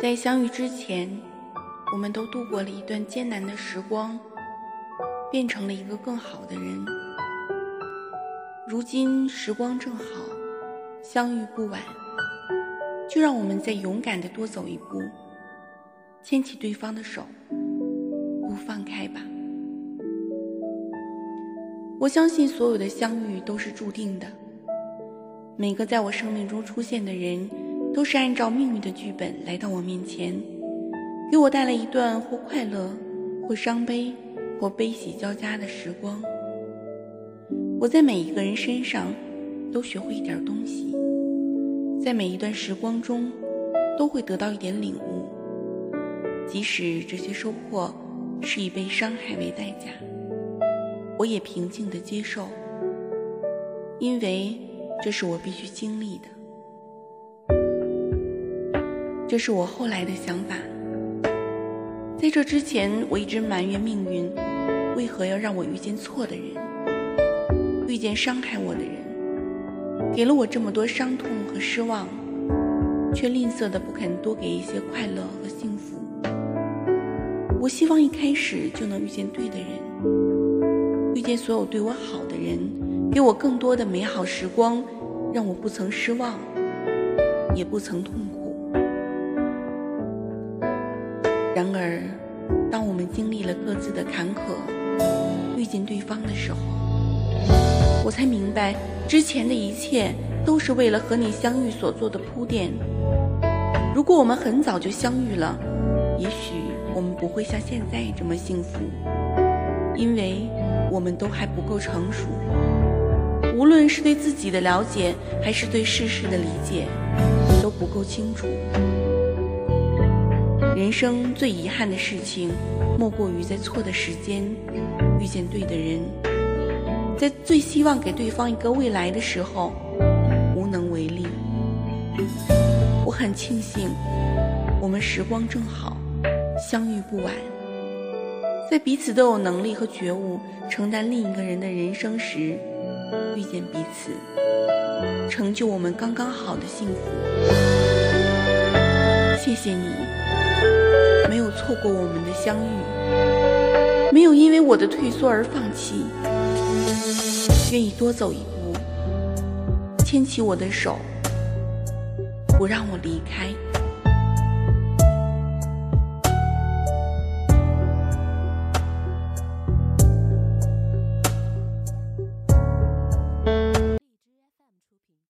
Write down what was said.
在相遇之前，我们都度过了一段艰难的时光，变成了一个更好的人。如今时光正好，相遇不晚，就让我们再勇敢的多走一步，牵起对方的手，不放开吧。我相信所有的相遇都是注定的。每个在我生命中出现的人，都是按照命运的剧本来到我面前，给我带来一段或快乐、或伤悲、或悲喜交加的时光。我在每一个人身上都学会一点东西，在每一段时光中都会得到一点领悟，即使这些收获是以被伤害为代价。我也平静地接受，因为这是我必须经历的。这是我后来的想法。在这之前，我一直埋怨命运，为何要让我遇见错的人，遇见伤害我的人，给了我这么多伤痛和失望，却吝啬的不肯多给一些快乐和幸福。我希望一开始就能遇见对的人。遇见所有对我好的人，给我更多的美好时光，让我不曾失望，也不曾痛苦。然而，当我们经历了各自的坎坷，遇见对方的时候，我才明白，之前的一切都是为了和你相遇所做的铺垫。如果我们很早就相遇了，也许我们不会像现在这么幸福，因为。我们都还不够成熟，无论是对自己的了解，还是对世事的理解，都不够清楚。人生最遗憾的事情，莫过于在错的时间遇见对的人，在最希望给对方一个未来的时候，无能为力。我很庆幸，我们时光正好，相遇不晚。在彼此都有能力和觉悟承担另一个人的人生时，遇见彼此，成就我们刚刚好的幸福。透过我们的相遇，没有因为我的退缩而放弃，愿意多走一步，牵起我的手，不让我离开。